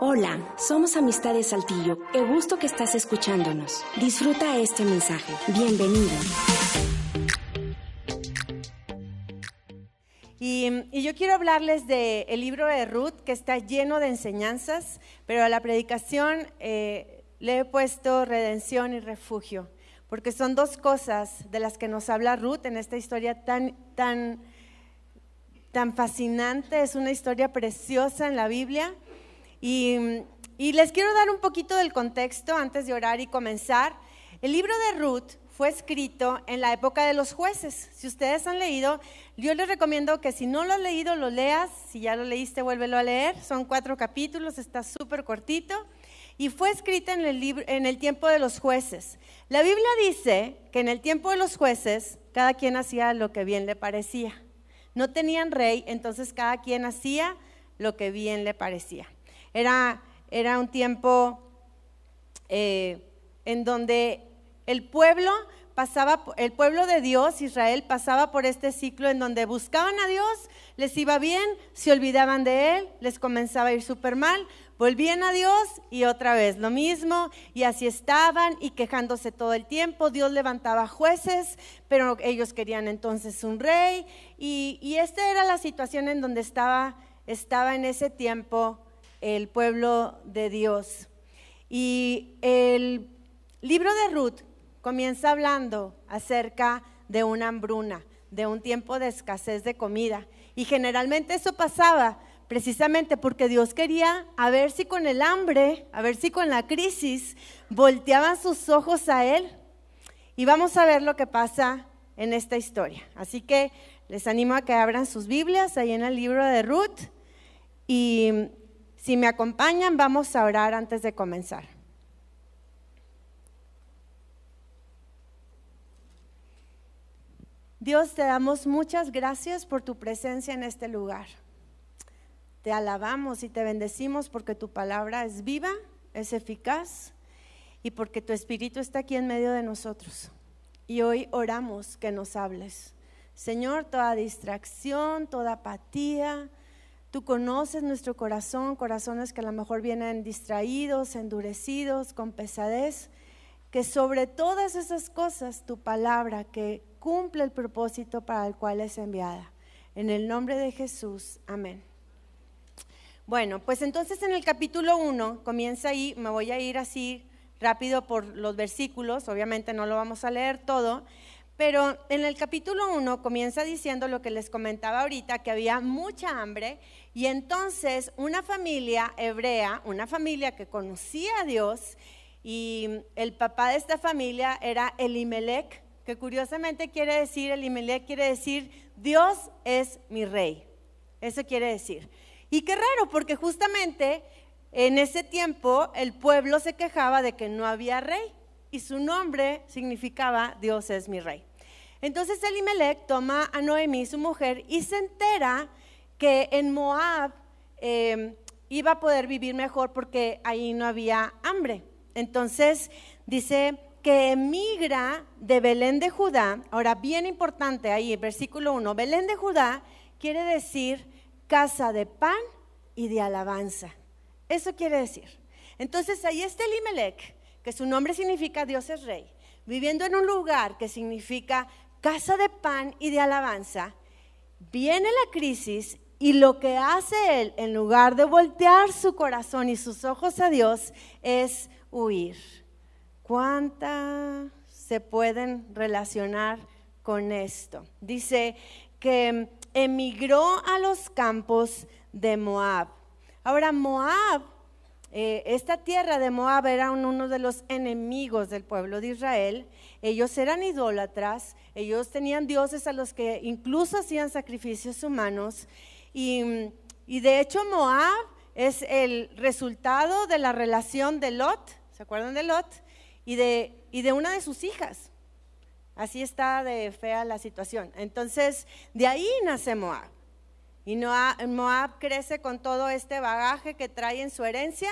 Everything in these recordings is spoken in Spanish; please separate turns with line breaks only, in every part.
Hola, somos Amistades Saltillo. Qué gusto que estás escuchándonos. Disfruta este mensaje. Bienvenido.
Y, yo quiero hablarles del el libro de Ruth, que está lleno de enseñanzas, pero a la predicación eh, le he puesto redención y refugio, porque son dos cosas de las que nos habla Ruth en esta historia tan, tan, tan fascinante. Es una historia preciosa en la Biblia y, les quiero dar un poquito del contexto antes de orar y comenzar. El libro de Ruth fue escrito en la época de los jueces. Si ustedes han leído, yo les recomiendo que si no lo has leído, lo leas. Si ya lo leíste, vuélvelo a leer. Son cuatro capítulos, está súper cortito. Y fue escrita en el, en el tiempo de los jueces. La Biblia dice que en el tiempo de los jueces, cada quien hacía lo que bien le parecía. No tenían rey, entonces cada quien hacía lo que bien le parecía. Era, era un tiempo eh, en donde el pueblo pasaba, el pueblo de Dios, Israel, pasaba por este ciclo en donde buscaban a Dios, les iba bien, se olvidaban de Él, les comenzaba a ir súper mal, volvían a Dios y otra vez lo mismo, y así estaban y quejándose todo el tiempo. Dios levantaba jueces, pero ellos querían entonces un rey, y, y esta era la situación en donde estaba, estaba en ese tiempo el pueblo de Dios. Y el libro de Ruth comienza hablando acerca de una hambruna, de un tiempo de escasez de comida. Y generalmente eso pasaba precisamente porque Dios quería a ver si con el hambre, a ver si con la crisis, volteaban sus ojos a Él. Y vamos a ver lo que pasa en esta historia. Así que les animo a que abran sus Biblias ahí en el libro de Ruth y si me acompañan, vamos a orar antes de comenzar. Dios, te damos muchas gracias por tu presencia en este lugar. Te alabamos y te bendecimos porque tu palabra es viva, es eficaz y porque tu Espíritu está aquí en medio de nosotros. Y hoy oramos que nos hables. Señor, toda distracción, toda apatía, Tú conoces nuestro corazón, corazones que a lo mejor vienen distraídos, endurecidos, con pesadez, que sobre todas esas cosas tu palabra que cumple el propósito para el cual es enviada. En el nombre de Jesús, amén. Bueno, pues entonces en el capítulo 1 comienza ahí, me voy a ir así rápido por los versículos, obviamente no lo vamos a leer todo, pero en el capítulo 1 comienza diciendo lo que les comentaba ahorita, que había mucha hambre y entonces una familia hebrea, una familia que conocía a Dios y el papá de esta familia era Elimelech, que curiosamente quiere decir, Elimelech quiere decir, Dios es mi rey. Eso quiere decir. Y qué raro, porque justamente en ese tiempo el pueblo se quejaba de que no había rey y su nombre significaba Dios es mi rey. Entonces Elimelech toma a Noemí, su mujer, y se entera que en Moab em, iba a poder vivir mejor porque ahí no había hambre. Entonces dice que emigra de Belén de Judá. Ahora, bien importante ahí, versículo 1, Belén de Judá quiere decir casa de pan y de alabanza. Eso quiere decir. Entonces ahí está Elimelech, que su nombre significa Dios es rey, viviendo en un lugar que significa casa de pan y de alabanza, viene la crisis y lo que hace él, en lugar de voltear su corazón y sus ojos a Dios, es huir. ¿Cuántas se pueden relacionar con esto? Dice que emigró a los campos de Moab. Ahora, Moab eh, esta tierra de Moab era uno de los enemigos del pueblo de Israel. Ellos eran idólatras, ellos tenían dioses a los que incluso hacían sacrificios humanos. Y, de hecho Moab es el resultado de la relación de Lot, ¿se acuerdan de Lot? Y de, y de una de sus hijas. Así está de fea la situación. Entonces, de ahí nace Moab. Y Moab crece con todo este bagaje que trae en su herencia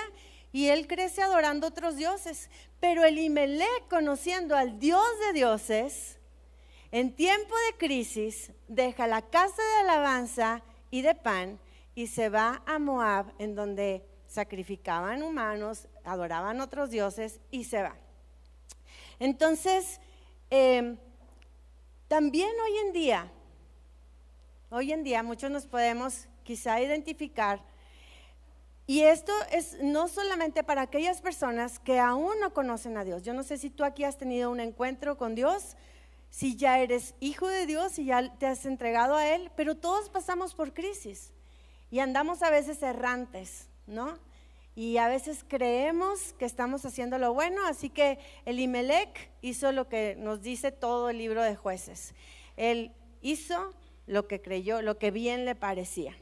y él crece adorando otros dioses. Pero Elimelech, conociendo al Dios de dioses, en tiempo de crisis, deja la casa de alabanza y de pan y se va a Moab, en donde sacrificaban humanos, adoraban otros dioses y se va. Entonces, em, también hoy en día, hoy en día muchos nos podemos quizá identificar y esto es no solamente para aquellas personas que aún no conocen a Dios. Yo no sé si tú aquí has tenido un encuentro con Dios, si ya eres hijo de Dios, si ya te has entregado a Él, pero todos pasamos por crisis y andamos a veces errantes, ¿no? Y a veces creemos que estamos haciendo lo bueno, así que el Imelec hizo lo que nos dice todo el libro de jueces. Él hizo lo que creyó, lo que bien le parecía.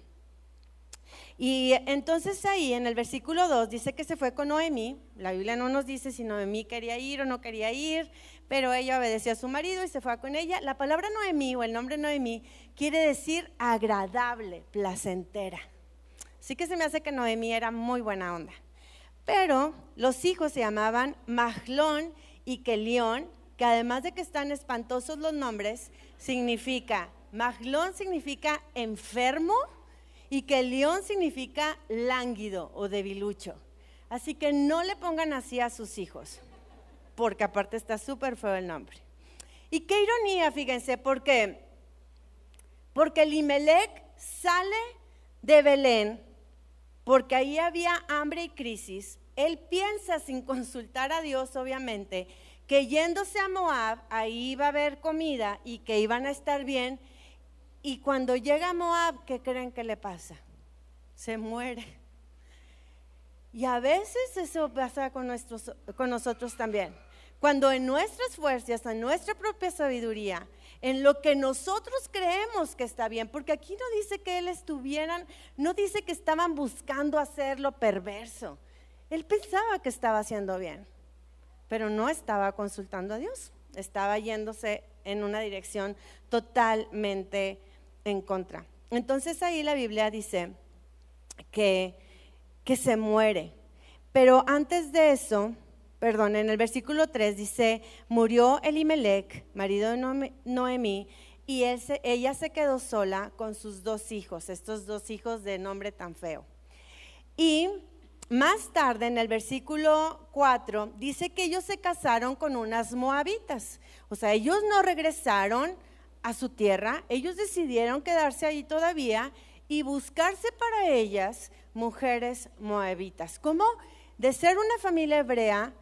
Y entonces ahí en el versículo 2 dice que se fue con Noemí. La Biblia no nos dice si Noemí quería ir o no quería ir, pero ella obedeció a su marido y se fue con ella. La palabra Noemí o el nombre Noemí quiere decir agradable, placentera. Así que se me hace que Noemí era muy buena onda. Pero los hijos se llamaban Mahlón y Kelión, que además de que están espantosos los nombres, significa, Mahlón significa enfermo y que león significa lánguido o debilucho. Así que no le pongan así a sus hijos, porque aparte está súper feo el nombre. Y qué ironía, fíjense, porque porque Limelec sale de Belén, porque ahí había hambre y crisis. Él piensa sin consultar a Dios, obviamente, que yéndose a Moab, ahí iba a haber comida y que iban a estar bien y cuando llega a Moab, ¿qué creen que le pasa? Se muere. Y a veces eso pasa con, con nosotros también. Cuando en nuestras fuerzas, en nuestra propia sabiduría, en lo que nosotros creemos que está bien, porque aquí no dice que él estuvieran, no dice que estaban buscando hacer lo perverso. Él pensaba que estaba haciendo bien, pero no estaba consultando a Dios, estaba yéndose en una dirección totalmente en contra. Entonces ahí la Biblia dice que, que se muere. Pero antes de eso, perdón, en el versículo 3 dice, murió Elimelech, marido de Noemí, y ella se quedó sola con sus dos hijos, estos dos hijos de nombre tan feo. Y más tarde, en el versículo 4, dice que ellos se casaron con unas moabitas. O sea, ellos no regresaron a su tierra, ellos decidieron quedarse ahí todavía y buscarse para ellas mujeres moabitas. Como de ser una familia hebrea,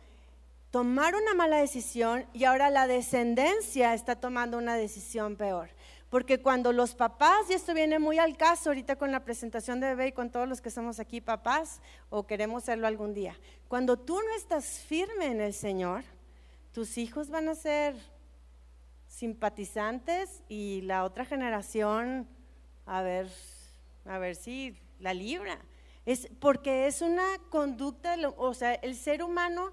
tomar una mala decisión y ahora la descendencia está tomando una decisión peor. Porque cuando los papás, y esto viene muy al caso ahorita con la presentación de bebé y con todos los que somos aquí papás o queremos serlo algún día, cuando tú no estás firme en el Señor, tus hijos van a ser simpatizantes y la otra generación, a ver, a ver si la libra. Es porque es una conducta, o sea, el ser humano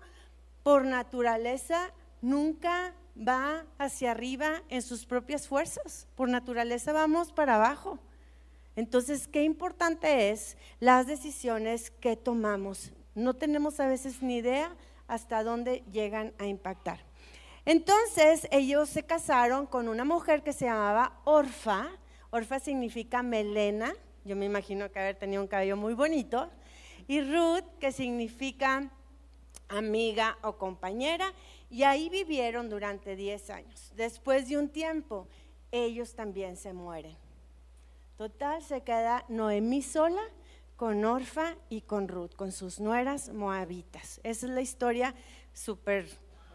por naturaleza nunca va hacia arriba en sus propias fuerzas. Por naturaleza vamos para abajo. Entonces, qué importante es las decisiones que tomamos. No tenemos a veces ni idea hasta dónde llegan a impactar. Entonces ellos se casaron con una mujer que se llamaba Orfa. Orfa significa melena. Yo me imagino que haber tenido un cabello muy bonito. Y Ruth, que significa amiga o compañera. Y ahí vivieron durante 10 años. Después de un tiempo, ellos también se mueren. Total, se queda Noemí sola con Orfa y con Ruth, con sus nueras moabitas. Esa es la historia súper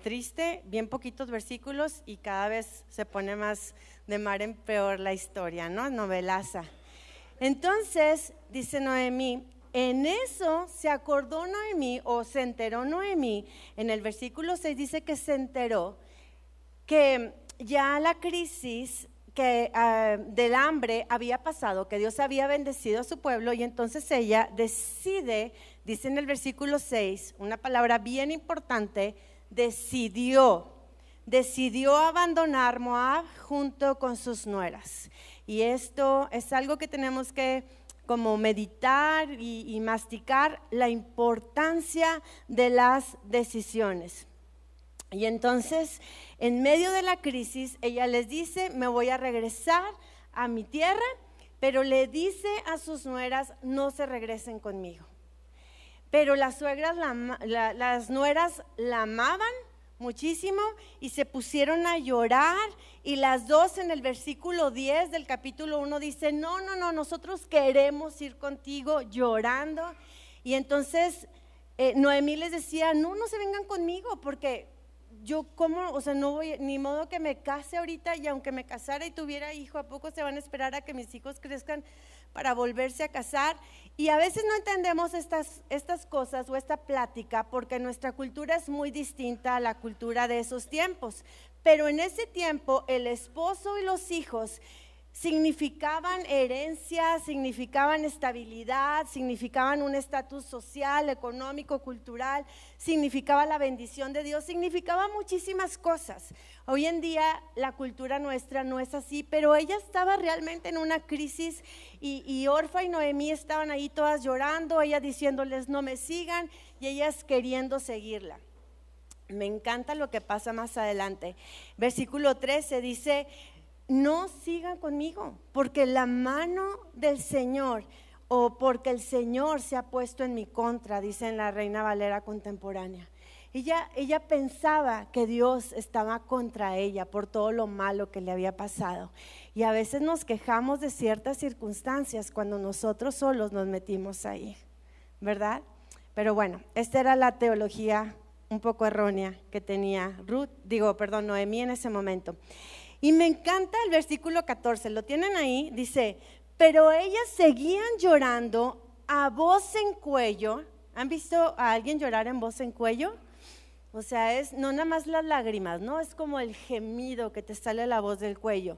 triste, bien poquitos versículos y cada vez se pone más de mar en peor la historia, ¿no? Novelaza. Entonces, dice Noemí, en eso se acordó Noemí o se enteró Noemí, en el versículo 6 dice que se enteró que ya la crisis que, ah, del hambre había pasado, que Dios había bendecido a su pueblo y entonces ella decide, dice en el versículo 6, una palabra bien importante, decidió, decidió abandonar Moab junto con sus nueras. Y esto es algo que tenemos que como meditar y, masticar la importancia de las decisiones. Y entonces, en medio de la crisis, ella les dice, me voy a regresar a mi tierra, pero le dice a sus nueras, no se regresen conmigo. Pero las suegras, las nueras la amaban muchísimo y se pusieron a llorar y las dos en el versículo 10 del capítulo 1 dice, no, no, no, nosotros queremos ir contigo llorando. Y entonces eh, Noemí les decía, no, no se vengan conmigo porque yo como, o sea, no voy, ni modo que me case ahorita y aunque me casara y tuviera hijo, ¿a poco se van a esperar a que mis hijos crezcan para volverse a casar? Y a veces no entendemos estas, estas cosas o esta plática porque nuestra cultura es muy distinta a la cultura de esos tiempos. Pero en ese tiempo el esposo y los hijos significaban herencia, significaban estabilidad, significaban un estatus social, económico, cultural, significaba la bendición de Dios, significaba muchísimas cosas. Hoy en día la cultura nuestra no es así, pero ella estaba realmente en una crisis y, Orfa y Noemí estaban ahí todas llorando, ella diciéndoles no me sigan y ellas queriendo seguirla. Me encanta lo que pasa más adelante. Versículo 13 dice, no sigan conmigo, porque la mano del Señor o porque el Señor se ha puesto en mi contra, dice en la Reina Valera contemporánea. Ella, ella pensaba que Dios estaba contra ella por todo lo malo que le había pasado. Y a veces nos quejamos de ciertas circunstancias cuando nosotros solos nos metimos ahí, ¿verdad? Pero bueno, esta era la teología un poco errónea que tenía Ruth, digo, perdón, Noemí en ese momento. Y me encanta el versículo 14, lo tienen ahí, dice, pero ellas seguían llorando a voz en cuello. ¿Han visto a alguien llorar en voz en cuello? O sea, es no nada más las lágrimas, ¿no? Es como el gemido que te sale la voz del cuello.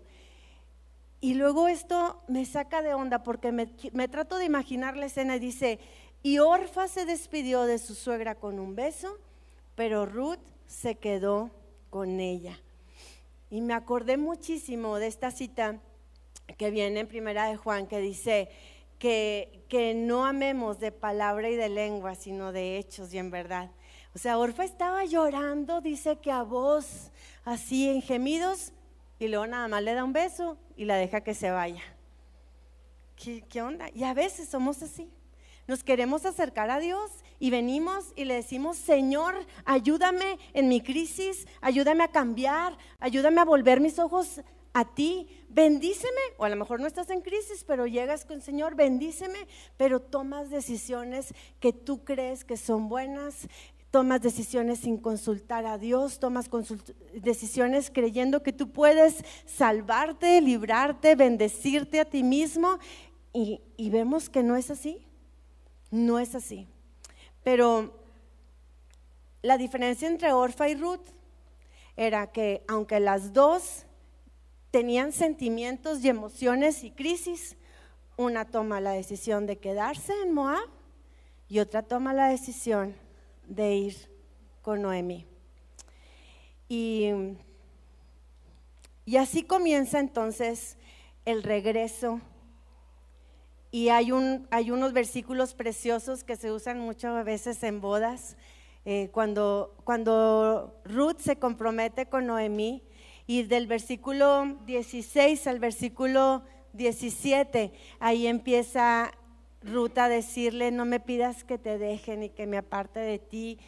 Y luego esto me saca de onda porque me, me trato de imaginar la escena y dice, y Orfa se despidió de su suegra con un beso, pero Ruth se quedó con ella. Y me acordé muchísimo de esta cita que viene en Primera de Juan, que dice que, que no amemos de palabra y de lengua, sino de hechos y en verdad. O sea, Orfa estaba llorando, dice que a voz, así en gemidos, y luego nada más le da un beso y la deja que se vaya. ¿Qué, qué onda? Y a veces somos así. Nos queremos acercar a Dios y venimos y le decimos, Señor, ayúdame en mi crisis, ayúdame a cambiar, ayúdame a volver mis ojos a ti, bendíceme, o a lo mejor no estás en crisis, pero llegas con Señor, bendíceme, pero tomas decisiones que tú crees que son buenas, tomas decisiones sin consultar a Dios, tomas decisiones creyendo que tú puedes salvarte, librarte, bendecirte a ti mismo, y, y vemos que no es así. No es así. Pero la diferencia entre Orfa y Ruth era que aunque las dos tenían sentimientos y emociones y crisis, una toma la decisión de quedarse en Moab y otra toma la decisión de ir con Noemi. Y, y así comienza entonces el regreso y hay, un, hay unos versículos preciosos que se usan muchas veces en bodas. Eh, cuando, cuando Ruth se compromete con Noemí, y del versículo 16 al versículo 17, ahí empieza Ruth a decirle, no me pidas que te deje ni que me aparte de ti,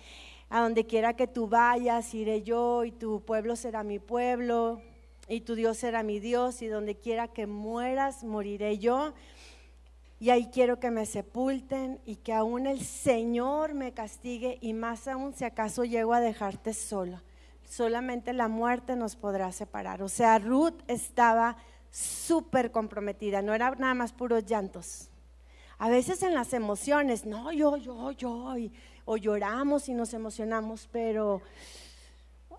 a donde quiera que tú vayas, iré yo y tu pueblo será mi pueblo y tu Dios será mi Dios y donde quiera que mueras, moriré yo y ahí quiero que me sepulten y que aún el Señor me castigue y más aún si acaso llego a dejarte sola. Solamente la muerte nos podrá separar. O sea, Ruth estaba súper comprometida, no era nada más puros llantos. A veces en las emociones, no, yo, yo, yo, o lloramos y nos emocionamos, pero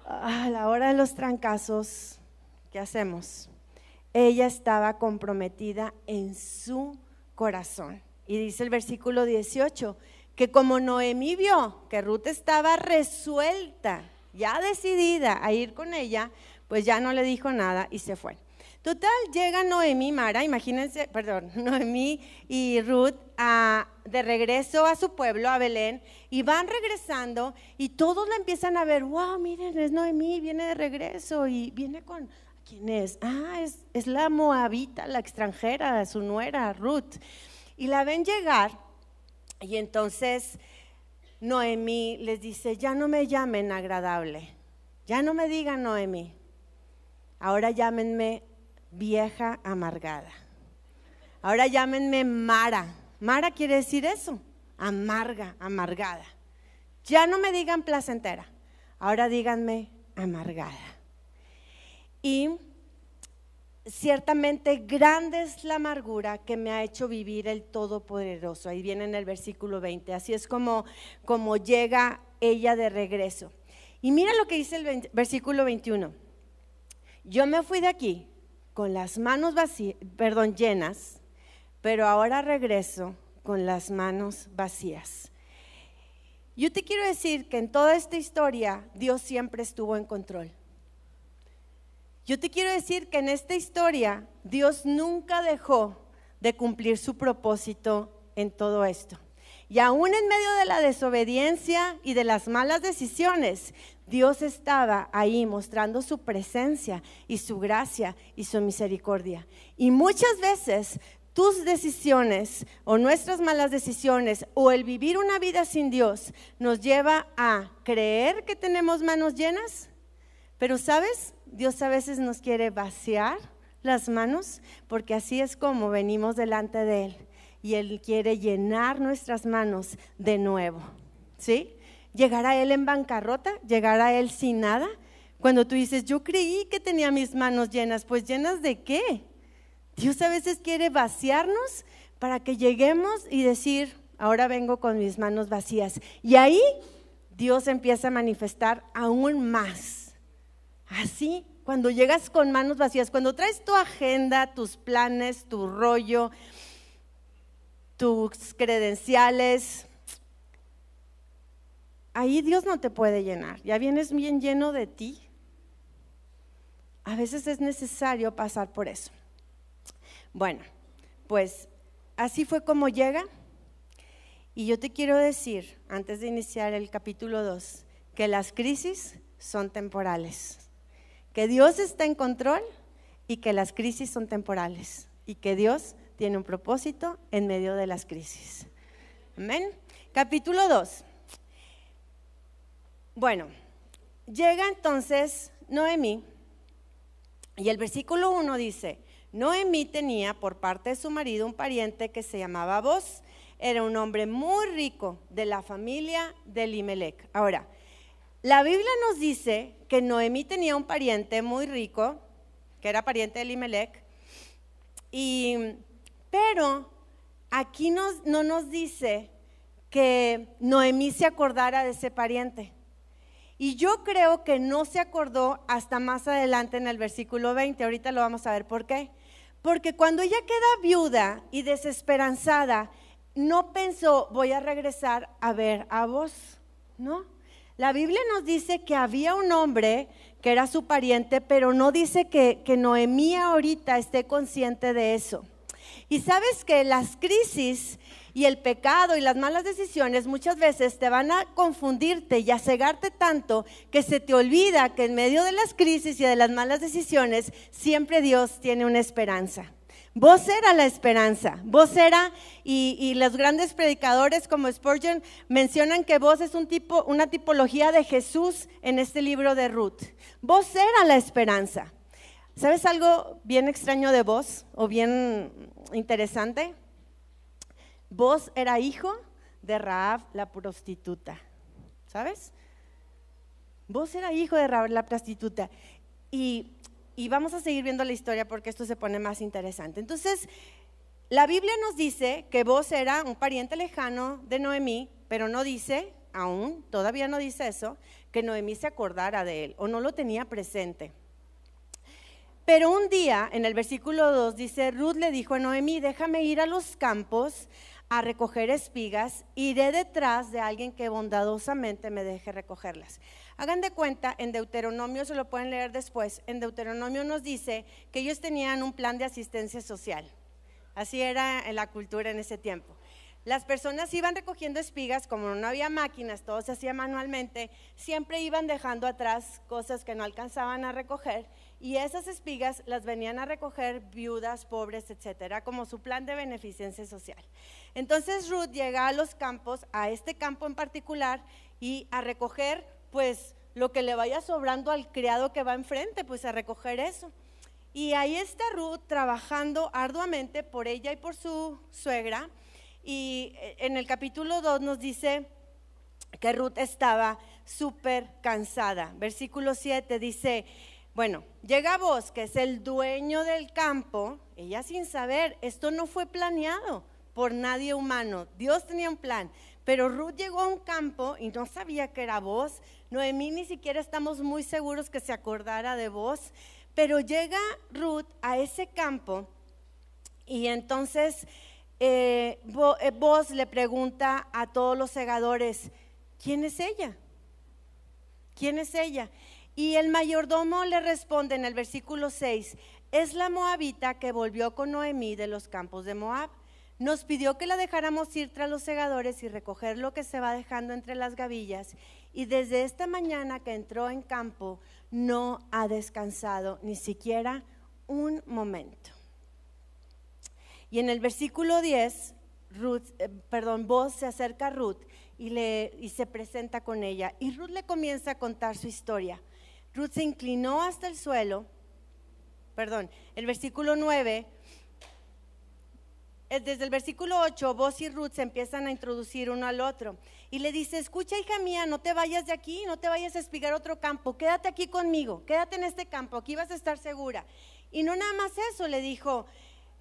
a la hora de los trancazos, ¿qué hacemos? Ella estaba comprometida en su corazón. Y dice el versículo 18, que como Noemí vio que Ruth estaba resuelta, ya decidida a ir con ella, pues ya no le dijo nada y se fue. Total, llega Noemí, Mara, imagínense, perdón, Noemí y Ruth de regreso a su pueblo, a Belén, y van regresando y todos la empiezan a ver, wow, miren, es Noemí, viene de regreso y viene con, ¿quién es? Ah, es, es la moabita, la extranjera, su nuera, Ruth. Y la ven llegar y entonces Noemí les dice, ya no me llamen agradable, ya no me digan Noemí, ahora llámenme vieja amargada, ahora llámenme Mara. Mara quiere decir eso, amarga, amargada. Ya no me digan placentera, ahora díganme amargada. Y ciertamente grande es la amargura que me ha hecho vivir el Todopoderoso. Ahí viene en el versículo 20. Así es como, como llega ella de regreso. Y mira lo que dice el versículo 21. Yo me fui de aquí con las manos vacías, perdón, llenas, pero ahora regreso con las manos vacías. Yo te quiero decir que en toda esta historia Dios siempre estuvo en control. Yo te quiero decir que en esta historia Dios nunca dejó de cumplir su propósito en todo esto. Y aún en medio de la desobediencia y de las malas decisiones, Dios estaba ahí mostrando su presencia y su gracia y su misericordia. Y muchas veces tus decisiones o nuestras malas decisiones o el vivir una vida sin Dios nos lleva a creer que tenemos manos llenas, pero sabes, Dios a veces nos quiere vaciar las manos porque así es como venimos delante de Él y Él quiere llenar nuestras manos de nuevo. ¿Sí? ¿Llegará Él en bancarrota? ¿Llegará Él sin nada? Cuando tú dices, yo creí que tenía mis manos llenas, pues llenas de qué? Dios a veces quiere vaciarnos para que lleguemos y decir, ahora vengo con mis manos vacías. Y ahí Dios empieza a manifestar aún más Así, cuando llegas con manos vacías, cuando traes tu agenda, tus planes, tu rollo, tus credenciales, ahí Dios no te puede llenar. Ya vienes bien lleno de ti. A veces es necesario pasar por eso. Bueno, pues así fue como llega. Y yo te quiero decir, antes de iniciar el capítulo 2, que las crisis son temporales que Dios está en control y que las crisis son temporales y que Dios tiene un propósito en medio de las crisis. Amén. Capítulo 2. Bueno, llega entonces Noemí y el versículo 1 dice, Noemí tenía por parte de su marido un pariente que se llamaba Boz, era un hombre muy rico de la familia de Limelec. Ahora, la Biblia nos dice que Noemí tenía un pariente muy rico, que era pariente de Elimelech, y, pero aquí no nos dice que Noemí se acordara de ese pariente. Y yo creo que no se acordó hasta más adelante en el versículo 20. Ahorita lo vamos a ver por qué. Porque cuando ella queda viuda y desesperanzada, no pensó, voy a regresar a ver a vos, ¿no? La Biblia nos dice que había un hombre que era su pariente, pero no dice que, Noemí ahorita esté consciente de eso. Y sabes que las crisis y el pecado y las malas decisiones muchas veces te van a confundirte y a cegarte tanto que se te olvida que en medio de las crisis y de las malas decisiones siempre Dios tiene una esperanza. Vos era la esperanza, vos era, y, los grandes predicadores como Spurgeon mencionan que vos es un tipo, una tipología de Jesús en este libro de Ruth. Vos era la esperanza. ¿Sabes algo bien extraño de vos o bien interesante? Vos era hijo de Raab la prostituta, ¿sabes? Vos era hijo de Raab la prostituta. Y y vamos a seguir viendo la historia porque esto se pone más interesante. Entonces, la Biblia nos dice que vos era un pariente lejano de Noemí, pero no dice, aún, todavía no dice eso, que Noemí se acordara de él o no lo tenía presente. Pero un día, en el versículo 2, dice, Ruth le dijo a Noemí, déjame ir a los campos a recoger espigas, iré detrás de alguien que bondadosamente me deje recogerlas. Hagan de cuenta, en Deuteronomio, se lo pueden leer después, en Deuteronomio nos dice que ellos tenían un plan de asistencia social. Así era en la cultura en ese tiempo. Las personas iban recogiendo espigas, como no había máquinas, todo se hacía manualmente, siempre iban dejando atrás cosas que no alcanzaban a recoger y esas espigas las venían a recoger viudas, pobres, etcétera, como su plan de beneficencia social. Entonces Ruth llega a los campos, a este campo en particular, y a recoger, pues, lo que le vaya sobrando al criado que va enfrente, pues a recoger eso. Y ahí está Ruth trabajando arduamente por ella y por su suegra y eh, en el capítulo 2 nos dice que Ruth estaba súper cansada. Versículo 7 dice, bueno, llega vos, que es el dueño del campo, ella sin saber, esto no fue planeado por nadie humano, Dios tenía un plan, pero Ruth llegó a un campo y no sabía que era vos, Noemí ni siquiera estamos muy seguros que se acordara de vos, pero llega Ruth a ese campo y entonces eh, eh, vos le pregunta a todos los segadores, ¿quién es ella? ¿Quién es ella? Y el mayordomo le responde en el versículo 6, es la moabita que volvió con Noemí de los campos de Moab. Nos pidió que la dejáramos ir tras los segadores y recoger lo que se va dejando entre las gavillas. Y desde esta mañana que entró en campo, no ha descansado ni siquiera un momento. Y en el versículo 10, Ruth, eh, perdón, se acerca a Ruth y, le, y se presenta con ella. Y Ruth le comienza a contar su historia. Ruth se inclinó hasta el suelo, perdón, el versículo 9, eh, desde el versículo 8, vos y Ruth se empiezan a introducir uno al otro. Y le dice, escucha hija mía, no te vayas de aquí, no te vayas a espigar otro campo, quédate aquí conmigo, quédate en este campo, aquí vas a estar segura. Y no nada más eso, le dijo,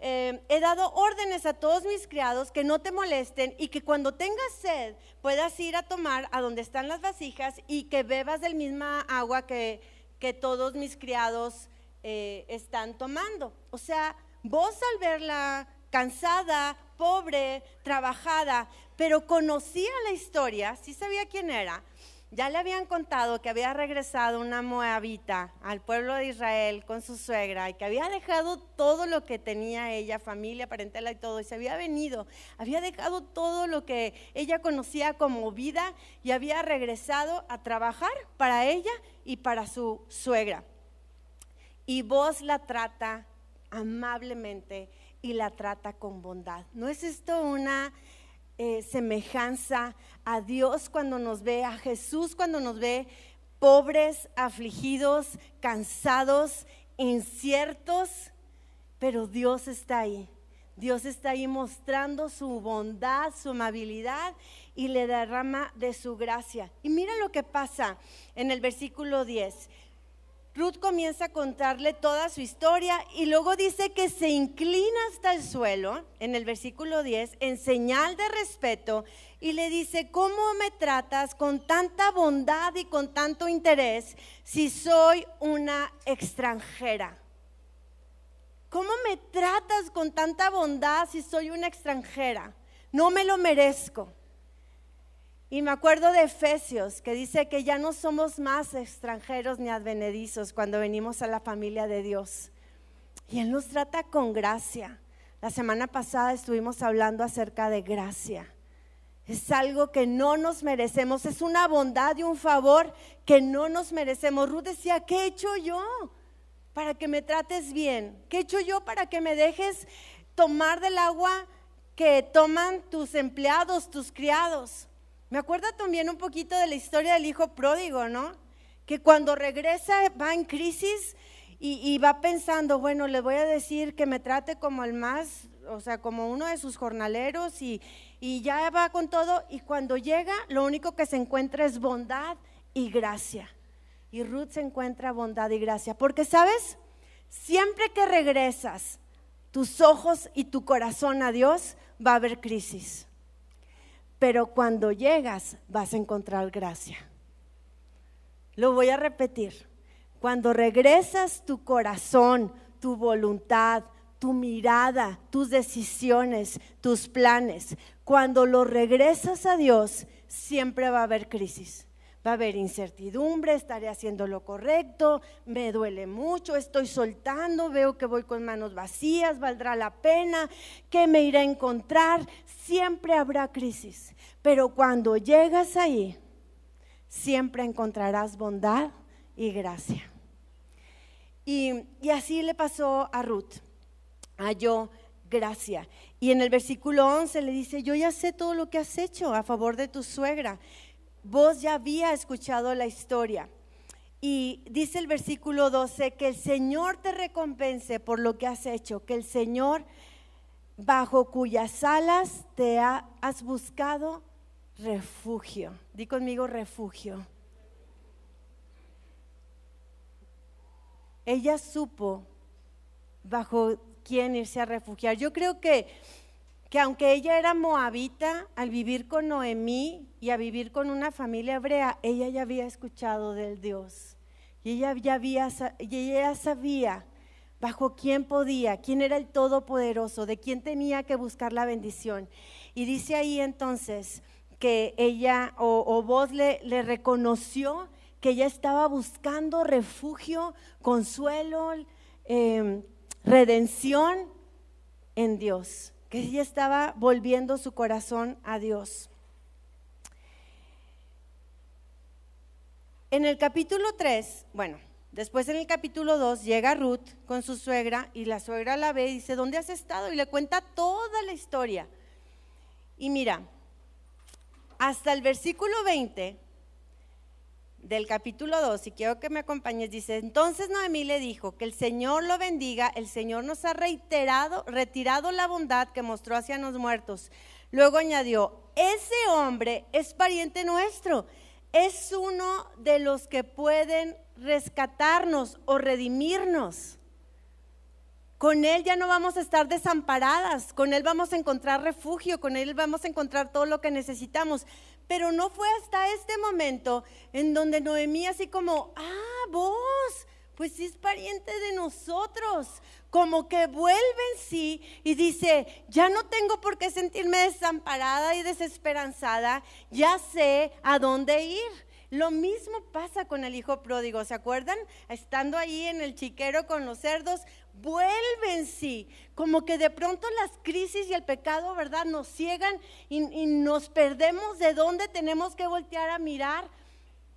eh, he dado órdenes a todos mis criados que no te molesten y que cuando tengas sed puedas ir a tomar a donde están las vasijas y que bebas del misma agua que, que todos mis criados eh, están tomando. O sea, vos al verla cansada, pobre, trabajada, pero conocía la historia, sí sabía quién era, ya le habían contado que había regresado una moabita al pueblo de Israel con su suegra y que había dejado todo lo que tenía ella, familia, parentela y todo, y se había venido, había dejado todo lo que ella conocía como vida y había regresado a trabajar para ella y para su suegra. Y vos la trata amablemente y la trata con bondad. ¿No es esto una eh, semejanza a Dios cuando nos ve, a Jesús cuando nos ve pobres, afligidos, cansados, inciertos, pero Dios está ahí. Dios está ahí mostrando su bondad, su amabilidad y le derrama de su gracia. Y mira lo que pasa en el versículo 10. Ruth comienza a contarle toda su historia y luego dice que se inclina hasta el suelo, en el versículo 10, en señal de respeto, y le dice, ¿cómo me tratas con tanta bondad y con tanto interés si soy una extranjera? ¿Cómo me tratas con tanta bondad si soy una extranjera? No me lo merezco. Y me acuerdo de Efesios, que dice que ya no somos más extranjeros ni advenedizos cuando venimos a la familia de Dios. Y Él nos trata con gracia. La semana pasada estuvimos hablando acerca de gracia. Es algo que no nos merecemos, es una bondad y un favor que no nos merecemos. Ruth decía, ¿qué he hecho yo para que me trates bien? ¿Qué he hecho yo para que me dejes tomar del agua que toman tus empleados, tus criados? Me acuerdo también un poquito de la historia del hijo pródigo, ¿no? Que cuando regresa va en crisis y, va pensando, bueno, le voy a decir que me trate como el más, o sea, como uno de sus jornaleros y, y ya va con todo. Y cuando llega, lo único que se encuentra es bondad y gracia. Y Ruth se encuentra bondad y gracia. Porque, ¿sabes? Siempre que regresas tus ojos y tu corazón a Dios, va a haber crisis pero cuando llegas vas a encontrar gracia. Lo voy a repetir. Cuando regresas tu corazón, tu voluntad, tu mirada, tus decisiones, tus planes, cuando lo regresas a Dios, siempre va a haber crisis. Va a haber incertidumbre, estaré haciendo lo correcto, me duele mucho, estoy soltando, veo que voy con manos vacías, valdrá la pena, ¿qué me iré a encontrar? Siempre habrá crisis, pero cuando llegas ahí, siempre encontrarás bondad y gracia. Y, así le pasó a Ruth, halló gracia. Y en el versículo 11 le dice, yo ya sé todo lo que has hecho a favor de tu suegra vos ya había escuchado la historia. Y dice el versículo 12, que el Señor te recompense por lo que has hecho, que el Señor bajo cuyas alas te has buscado refugio. Di conmigo refugio. Ella supo bajo quién irse a refugiar. Yo creo que que aunque ella era moabita, al vivir con Noemí y a vivir con una familia hebrea, ella ya había escuchado del Dios. Y ella ya había, sabía bajo quién podía, quién era el Todopoderoso, de quién tenía que buscar la bendición. Y dice ahí entonces que ella o, vos le, le reconoció que ella estaba buscando refugio, consuelo, em, redención en Dios que ella estaba volviendo su corazón a Dios. En el capítulo 3, bueno, después en el capítulo 2 llega Ruth con su suegra y la suegra la ve y dice, ¿dónde has estado? Y le cuenta toda la historia. Y mira, hasta el versículo 20 del capítulo 2, y quiero que me acompañes, dice, entonces Noemí le dijo, que el Señor lo bendiga, el Señor nos ha reiterado, retirado la bondad que mostró hacia los muertos. Luego añadió, ese hombre es pariente nuestro, es uno de los que pueden rescatarnos o redimirnos. Con Él ya no vamos a estar desamparadas, con Él vamos a encontrar refugio, con Él vamos a encontrar todo lo que necesitamos. Pero no fue hasta este momento en donde Noemí así como, ah, vos, pues sí es pariente de nosotros, como que vuelve en sí y dice, ya no tengo por qué sentirme desamparada y desesperanzada, ya sé a dónde ir. Lo mismo pasa con el hijo pródigo, ¿se acuerdan? Estando ahí en el chiquero con los cerdos, vuelve en sí. Como que de pronto las crisis y el pecado, ¿verdad? Nos ciegan y, nos perdemos de dónde tenemos que voltear a mirar.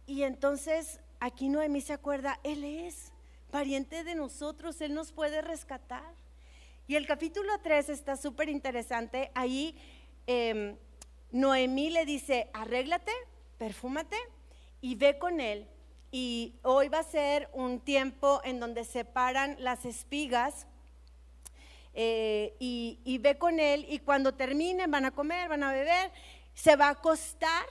Y entonces aquí Noemí se acuerda, Él es pariente de nosotros, Él nos puede rescatar. Y el capítulo 3 está súper interesante. Ahí em, Noemí le dice, arréglate, perfúmate y ve con Él y hoy va a ser un tiempo en donde separan las espigas eh, y, ve con él y cuando terminen van a comer, van a beber, se va a acostar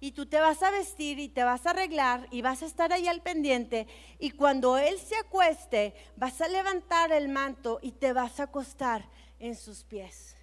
y tú te vas a vestir y te vas a arreglar y vas a estar ahí al pendiente y cuando él se acueste vas a levantar el manto y te vas a acostar en sus pies.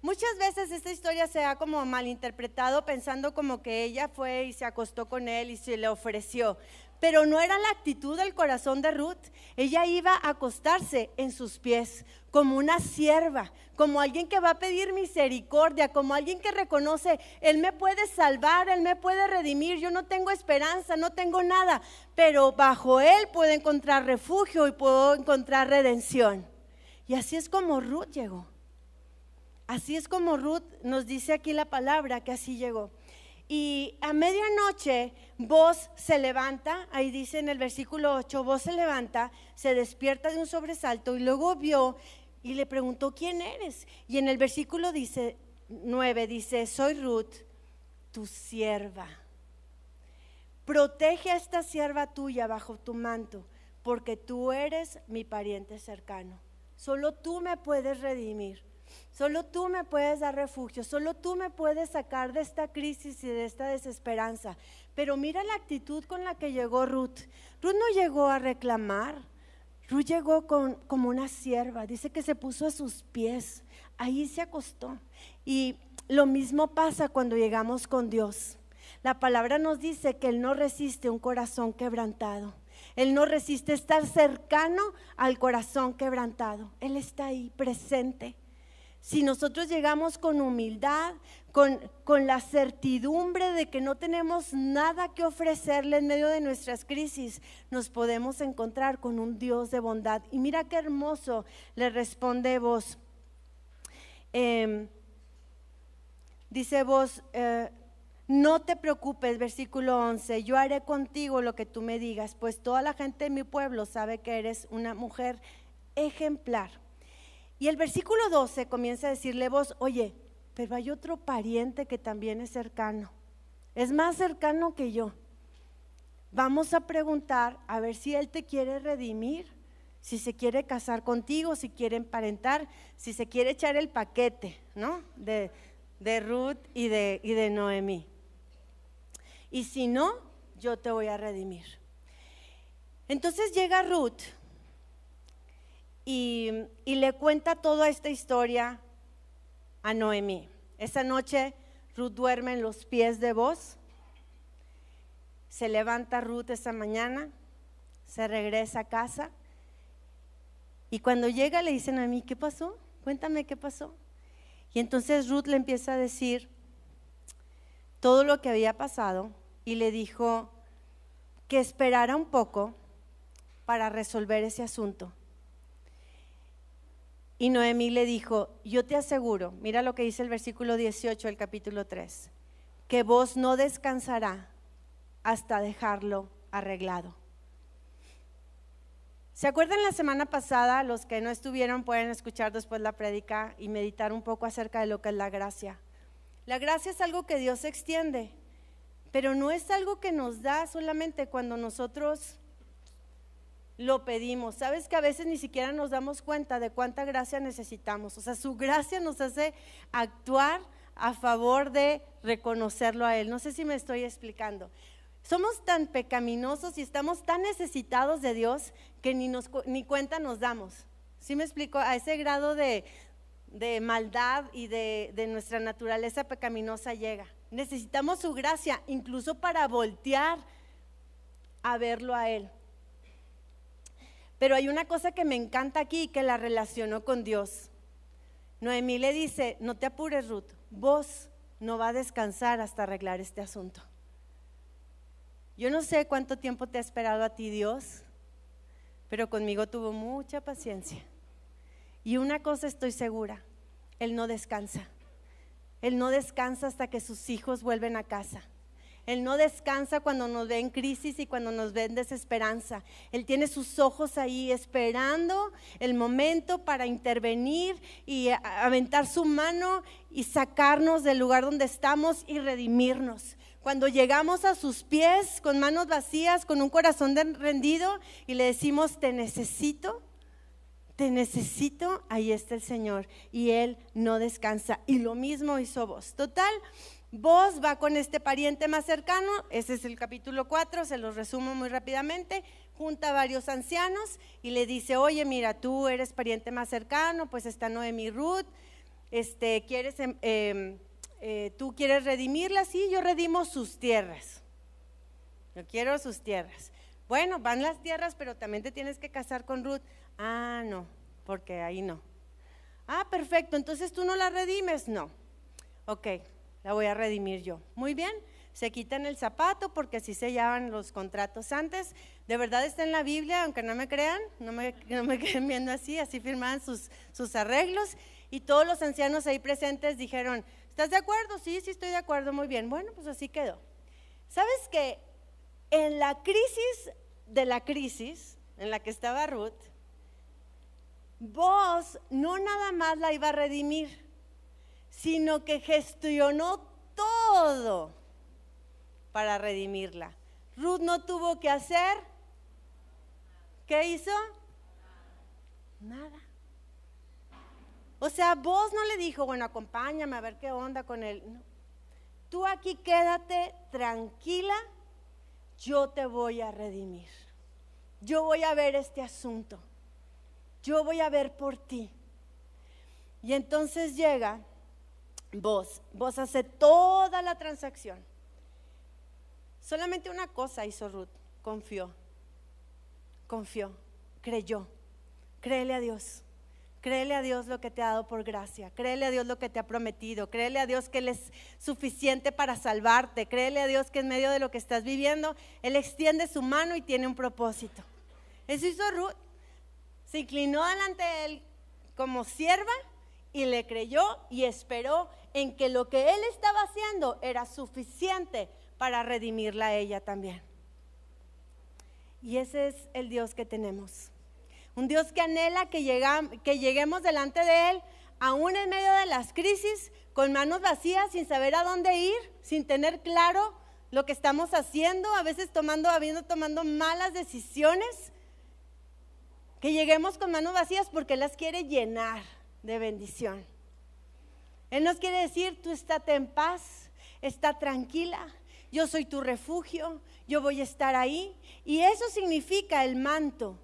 Muchas veces esta historia se ha como malinterpretado pensando como que ella fue y se acostó con él y se le ofreció. Pero no era la actitud del corazón de Ruth. Ella iba a acostarse en sus pies como una sierva, como alguien que va a pedir misericordia, como alguien que reconoce, Él me puede salvar, Él me puede redimir, yo no tengo esperanza, no tengo nada, pero bajo Él puedo encontrar refugio y puedo encontrar redención. Y así es como Ruth llegó. Así es como Ruth nos dice aquí la palabra que así llegó. Y a medianoche vos se levanta, ahí dice en el versículo 8, vos se levanta, se despierta de un sobresalto y luego vio y le preguntó, ¿quién eres? Y en el versículo dice 9 dice, soy Ruth, tu sierva. Protege a esta sierva tuya bajo tu manto, porque tú eres mi pariente cercano. Solo tú me puedes redimir. Solo tú me puedes dar refugio, solo tú me puedes sacar de esta crisis y de esta desesperanza. Pero mira la actitud con la que llegó Ruth. Ruth no llegó a reclamar, Ruth llegó como una sierva, dice que se puso a sus pies, ahí se acostó. Y lo mismo pasa cuando llegamos con Dios. La palabra nos dice que Él no resiste un corazón quebrantado. Él no resiste estar cercano al corazón quebrantado. Él está ahí presente. Si nosotros llegamos con humildad, con, con la certidumbre de que no tenemos nada que ofrecerle en medio de nuestras crisis, nos podemos encontrar con un Dios de bondad. Y mira qué hermoso le responde vos. Em, dice vos, eh, no te preocupes, versículo 11, yo haré contigo lo que tú me digas, pues toda la gente de mi pueblo sabe que eres una mujer ejemplar. Y el versículo 12 comienza a decirle vos, oye, pero hay otro pariente que también es cercano, es más cercano que yo. Vamos a preguntar a ver si él te quiere redimir, si se quiere casar contigo, si quiere emparentar, si se quiere echar el paquete, ¿no? De, de Ruth y de, y de Noemí. Y si no, yo te voy a redimir. Entonces llega Ruth y, le cuenta toda esta historia a Noemí. Esa noche Ruth duerme en los pies de vos. Se levanta Ruth esa mañana, se regresa a casa y cuando llega le dicen a mí, ¿qué pasó? Cuéntame qué pasó. Y entonces Ruth le empieza a decir todo lo que había pasado y le dijo que esperara un poco para resolver ese asunto. Y Noemí le dijo, yo te aseguro, mira lo que dice el versículo 18 del capítulo 3, que vos no descansará hasta dejarlo arreglado. ¿Se acuerdan la semana pasada? Los que no estuvieron pueden escuchar después la prédica y meditar un poco acerca de lo que es la gracia. La gracia es algo que Dios extiende, pero no es algo que nos da solamente cuando nosotros lo pedimos. Sabes que a veces ni siquiera nos damos cuenta de cuánta gracia necesitamos. O sea, su gracia nos hace actuar a favor de reconocerlo a Él. No sé si me estoy explicando. Somos tan pecaminosos y estamos tan necesitados de Dios que ni, nos, ni cuenta nos damos. ¿Sí me explico? A ese grado de, de maldad y de, de nuestra naturaleza pecaminosa llega. Necesitamos su gracia, incluso para voltear a verlo a Él. Pero hay una cosa que me encanta aquí que la relacionó con Dios. Noemí le dice, no te apures Ruth, vos no va a descansar hasta arreglar este asunto. Yo no sé cuánto tiempo te ha esperado a ti Dios, pero conmigo tuvo mucha paciencia. Y una cosa estoy segura, Él no descansa. Él no descansa hasta que sus hijos vuelven a casa. Él no descansa cuando nos ve en crisis y cuando nos ve en desesperanza. Él tiene sus ojos ahí esperando el momento para intervenir y aventar su mano y sacarnos del lugar donde estamos y redimirnos. Cuando llegamos a sus pies con manos vacías, con un corazón rendido y le decimos, te necesito, te necesito, ahí está el Señor. Y Él no descansa. Y lo mismo hizo vos. Total, Vos va con este pariente más cercano, ese es el capítulo 4, se los resumo muy rápidamente, junta a varios ancianos y le dice, oye, mira, tú eres pariente más cercano, pues está Noemi Ruth, este, ¿quieres, em, em, eh, ¿tú quieres redimirla? Sí, yo redimo sus tierras, yo quiero sus tierras. Bueno, van las tierras, pero también te tienes que casar con Ruth. Ah, no, porque ahí no. Ah, perfecto, entonces tú no la redimes, no. Ok, la voy a redimir yo. Muy bien, se quitan el zapato porque así se los contratos antes. De verdad está en la Biblia, aunque no me crean, no me, no me queden viendo así, así firmaban sus, sus arreglos. Y todos los ancianos ahí presentes dijeron, ¿estás de acuerdo? Sí, sí estoy de acuerdo, muy bien. Bueno, pues así quedó. ¿Sabes que en la crisis de la crisis en la que estaba Ruth, vos no nada más la iba a redimir, sino que gestionó todo para redimirla. Ruth no tuvo que hacer. ¿Qué hizo? Nada. O sea, vos no le dijo, bueno, acompáñame a ver qué onda con él. Tú aquí quédate tranquila, yo te voy a redimir. Yo voy a ver este asunto. Yo voy a ver por ti. Y entonces llega Vos, vos hace toda la transacción. Solamente una cosa hizo Ruth, confió, confió, creyó, créele a Dios, Créele a Dios lo que te ha dado por gracia. Créele a Dios lo que te ha prometido. Créele a Dios que Él es suficiente para salvarte. Créele a Dios que en medio de lo que estás viviendo, Él extiende su mano y tiene un propósito. Eso hizo Ruth. Se inclinó delante de Él como sierva y le creyó y esperó en que lo que Él estaba haciendo era suficiente para redimirla a ella también. Y ese es el Dios que tenemos. Un Dios que anhela que, que lleguemos delante de Él, aún en medio de las crisis, con manos vacías, sin saber a dónde ir, sin tener claro lo que estamos haciendo, a veces tomando, habiendo tomando malas decisiones. Que lleguemos con manos vacías porque las quiere llenar de bendición. Él nos quiere decir, tú estate en paz, está tranquila, yo soy tu refugio, yo voy a estar ahí. Y eso significa el manto.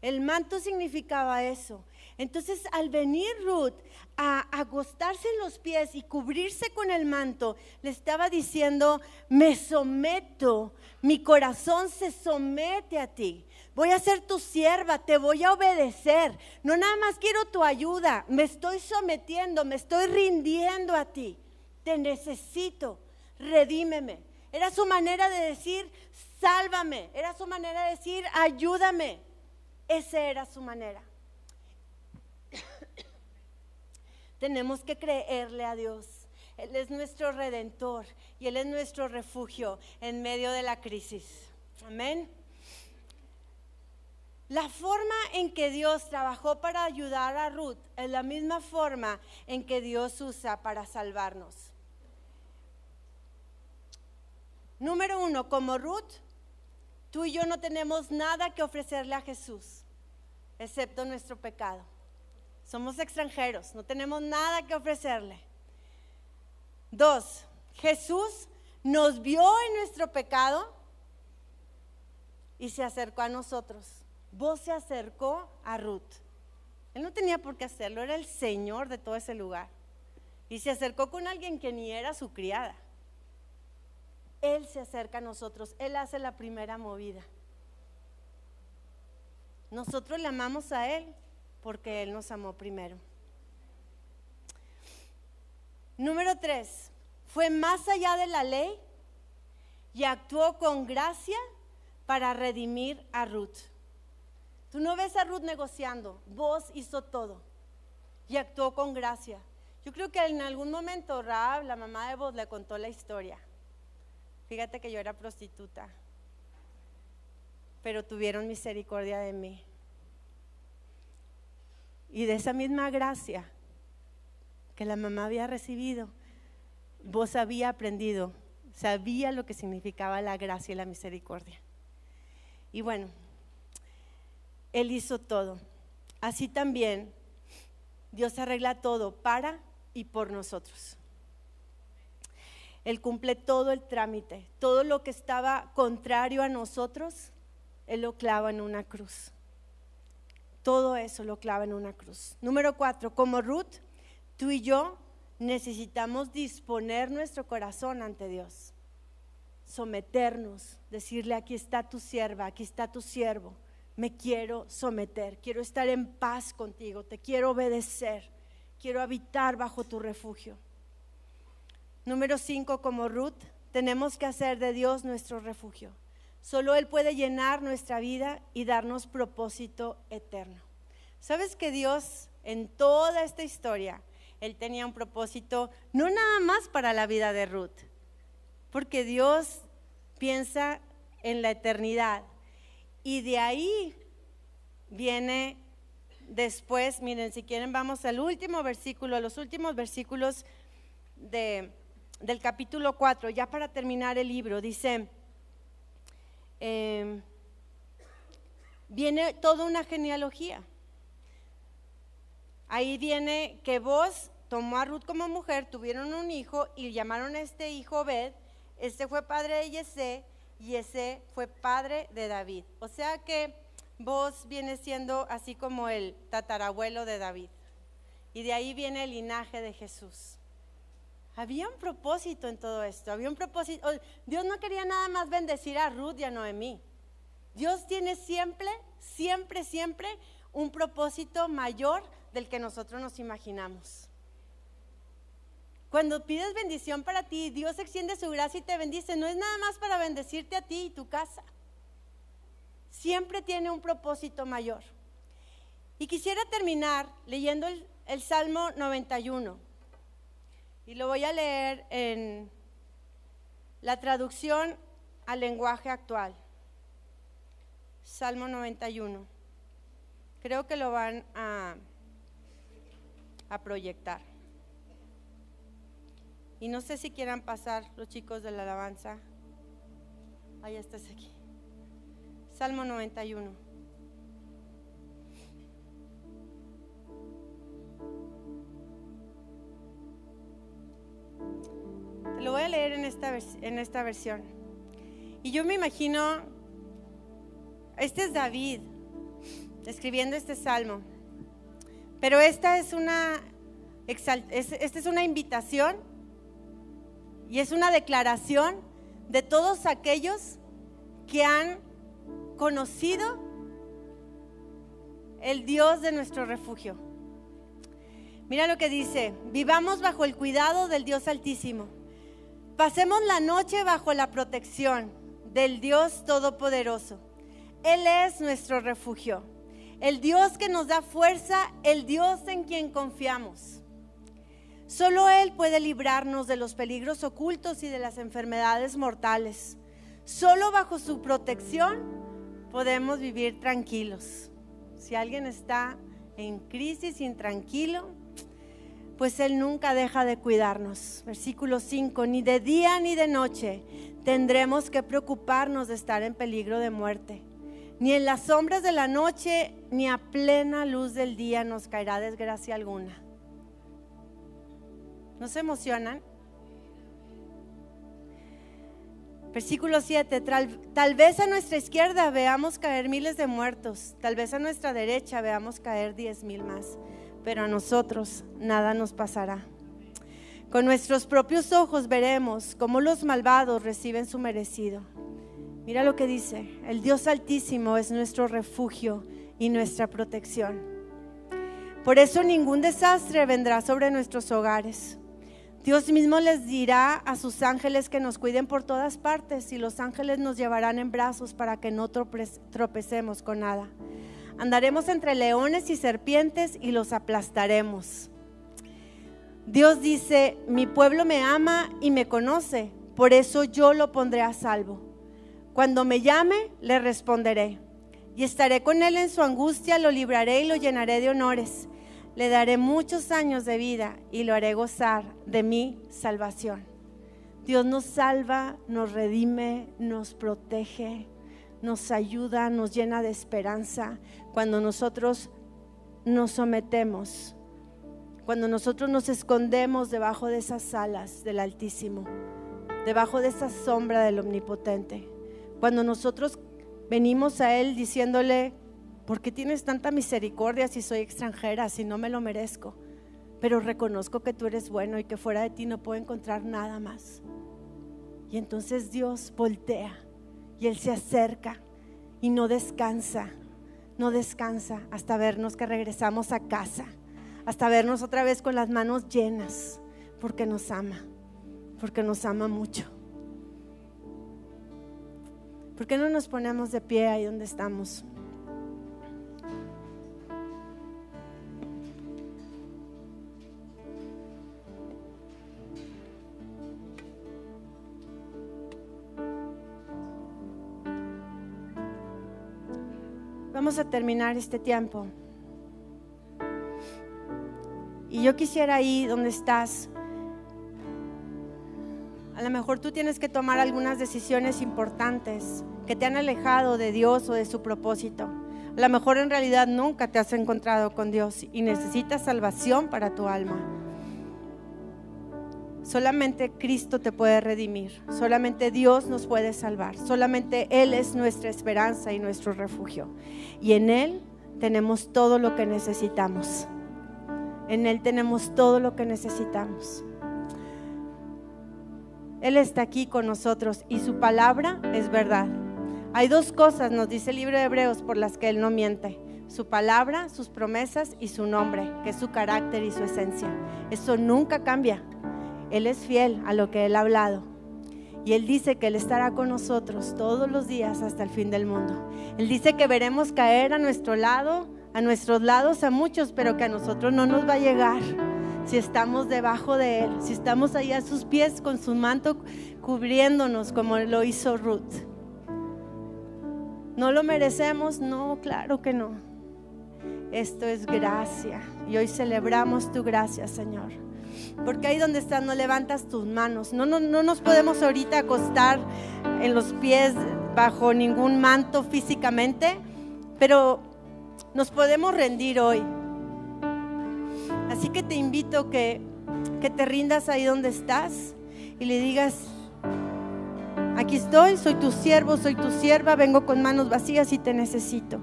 El manto significaba eso. Entonces, al venir Ruth a acostarse en los pies y cubrirse con el manto, le estaba diciendo, me someto, mi corazón se somete a ti. Voy a ser tu sierva, te voy a obedecer. No nada más quiero tu ayuda, me estoy sometiendo, me estoy rindiendo a ti. Te necesito, redímeme. Era su manera de decir, sálvame. Era su manera de decir, ayúdame. Esa era su manera. Tenemos que creerle a Dios. Él es nuestro redentor y Él es nuestro refugio en medio de la crisis. Amén. La forma en que Dios trabajó para ayudar a Ruth es la misma forma en que Dios usa para salvarnos. Número uno, como Ruth, Tú y yo no tenemos nada que ofrecerle a Jesús, excepto nuestro pecado. Somos extranjeros, no tenemos nada que ofrecerle. Dos, Jesús nos vio en nuestro pecado y se acercó a nosotros. Vos se acercó a Ruth. Él no tenía por qué hacerlo, era el Señor de todo ese lugar. Y se acercó con alguien que ni era su criada. Él se acerca a nosotros, Él hace la primera movida. Nosotros le amamos a Él porque Él nos amó primero. Número tres, fue más allá de la ley y actuó con gracia para redimir a Ruth. Tú no ves a Ruth negociando, vos hizo todo y actuó con gracia. Yo creo que en algún momento Raab, la mamá de vos, le contó la historia. Fíjate que yo era prostituta, pero tuvieron misericordia de mí. Y de esa misma gracia que la mamá había recibido, vos había aprendido, sabía lo que significaba la gracia y la misericordia. Y bueno, Él hizo todo. Así también Dios arregla todo para y por nosotros. Él cumple todo el trámite, todo lo que estaba contrario a nosotros, Él lo clava en una cruz. Todo eso lo clava en una cruz. Número cuatro, como Ruth, tú y yo necesitamos disponer nuestro corazón ante Dios, someternos, decirle, aquí está tu sierva, aquí está tu siervo, me quiero someter, quiero estar en paz contigo, te quiero obedecer, quiero habitar bajo tu refugio. Número cinco, como Ruth, tenemos que hacer de Dios nuestro refugio. Solo Él puede llenar nuestra vida y darnos propósito eterno. ¿Sabes que Dios en toda esta historia, Él tenía un propósito no nada más para la vida de Ruth, porque Dios piensa en la eternidad y de ahí viene después, miren, si quieren vamos al último versículo, los últimos versículos de del capítulo 4, ya para terminar el libro, dice, em, viene toda una genealogía. Ahí viene que vos tomó a Ruth como mujer, tuvieron un hijo y llamaron a este hijo Obed. Este fue padre de Yesé y ese fue padre de David. O sea que vos viene siendo así como el tatarabuelo de David. Y de ahí viene el linaje de Jesús. Había un propósito en todo esto, había un propósito. Dios no quería nada más bendecir a Ruth y a Noemí. Dios tiene siempre, siempre, siempre un propósito mayor del que nosotros nos imaginamos. Cuando pides bendición para ti, Dios extiende su gracia y te bendice. No es nada más para bendecirte a ti y tu casa. Siempre tiene un propósito mayor. Y quisiera terminar leyendo el, Salmo 91. Y lo voy a leer en la traducción al lenguaje actual. Salmo 91. Creo que lo van a proyectar. Y no sé si quieran pasar los chicos de la alabanza. Ahí estás aquí. Salmo 91. Te lo voy a leer en esta, en esta versión. Y yo me imagino, este es David escribiendo este salmo, pero esta es una, esta es una invitación y es una declaración de todos aquellos que han conocido el Dios de nuestro refugio. Mira lo que dice, vivamos bajo el cuidado del Dios Altísimo. Pasemos la noche bajo la protección del Dios Todopoderoso. Él es nuestro refugio, el Dios que nos da fuerza, el Dios en quien confiamos. Solo Él puede librarnos de los peligros ocultos y de las enfermedades mortales. Solo bajo su protección podemos vivir tranquilos. Si alguien está en crisis, intranquilo, pues Él nunca deja de cuidarnos. Versículo 5, ni de día ni de noche tendremos que preocuparnos de estar en peligro de muerte. Ni en las sombras de la noche, ni a plena luz del día nos caerá desgracia alguna. ¿No se emocionan? Versículo 7, tal, vez a nuestra izquierda veamos caer miles de muertos, tal vez a nuestra derecha veamos caer diez mil más, pero a nosotros nada nos pasará. Con nuestros propios ojos veremos cómo los malvados reciben su merecido. Mira lo que dice, el Dios altísimo es nuestro refugio y nuestra protección. Por eso ningún desastre vendrá sobre nuestros hogares Dios mismo les dirá a sus ángeles que nos cuiden por todas partes y los ángeles nos llevarán en brazos para que no tropecemos con nada. Andaremos entre leones y serpientes y los aplastaremos. Dios dice, mi pueblo me ama y me conoce, por eso yo lo pondré a salvo. Cuando me llame, le responderé. Y estaré con él en su angustia, lo libraré y lo llenaré de honores le daré muchos años de vida y lo haré gozar de mi salvación. Dios nos salva, nos redime, nos protege, nos ayuda, nos llena de esperanza cuando nosotros nos sometemos, cuando nosotros nos escondemos debajo de esas alas del Altísimo, debajo de esa sombra del Omnipotente, cuando nosotros venimos a Él diciéndole, ¿Por qué tienes tanta misericordia si soy extranjera, si no me lo merezco? Pero reconozco que tú eres bueno y que fuera de ti no puedo encontrar nada más. Y entonces Dios voltea y Él se acerca y no descansa, no descansa hasta vernos que regresamos a casa, hasta vernos otra vez con las manos llenas, porque nos ama, porque nos ama mucho. ¿Por qué no nos ponemos de pie ahí donde estamos? Vamos a terminar este tiempo. Y yo quisiera ahí donde estás, a lo mejor tú tienes que tomar algunas decisiones importantes que te han alejado de Dios o de su propósito. A lo mejor en realidad nunca te has encontrado con Dios y necesitas salvación para tu alma. Solamente Cristo te puede redimir, solamente Dios nos puede salvar, solamente Él es nuestra esperanza y nuestro refugio. Y en Él tenemos todo lo que necesitamos. En Él tenemos todo lo que necesitamos. Él está aquí con nosotros y su palabra es verdad. Hay dos cosas, nos dice el libro de Hebreos, por las que Él no miente. su palabra, sus promesas y su nombre, que es su carácter y su esencia. Eso nunca cambia. Él es fiel a lo que Él ha hablado. Y Él dice que Él estará con nosotros todos los días hasta el fin del mundo. Él dice que veremos caer a nuestro lado, a nuestros lados a muchos, pero que a nosotros no nos va a llegar si estamos debajo de Él, si estamos ahí a sus pies con su manto cubriéndonos como lo hizo Ruth. ¿No lo merecemos? No, claro que no. Esto es gracia. Y hoy celebramos tu gracia, Señor. Porque ahí donde estás no levantas tus manos. No, no, no nos podemos ahorita acostar en los pies bajo ningún manto físicamente, pero nos podemos rendir hoy. Así que te invito que, que te rindas ahí donde estás y le digas, aquí estoy, soy tu siervo, soy tu sierva, vengo con manos vacías y te necesito.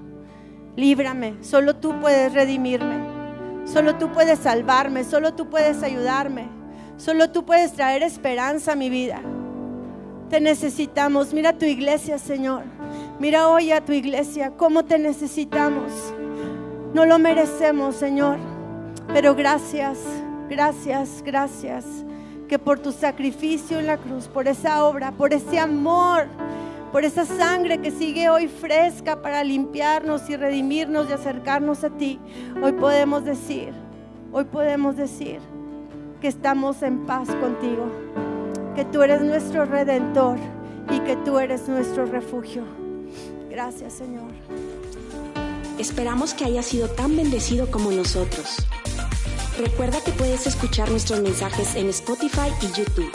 Líbrame, solo tú puedes redimirme. Solo tú puedes salvarme, solo tú puedes ayudarme, solo tú puedes traer esperanza a mi vida. Te necesitamos. Mira tu iglesia, Señor. Mira hoy a tu iglesia, cómo te necesitamos. No lo merecemos, Señor, pero gracias, gracias, gracias, que por tu sacrificio en la cruz, por esa obra, por ese amor, por esa sangre que sigue hoy fresca para limpiarnos y redimirnos y acercarnos a ti. Hoy podemos decir, hoy podemos decir que estamos en paz contigo, que tú eres nuestro redentor y que tú eres nuestro refugio. Gracias Señor.
Esperamos que haya sido tan bendecido como nosotros. Recuerda que puedes escuchar nuestros mensajes en Spotify y YouTube.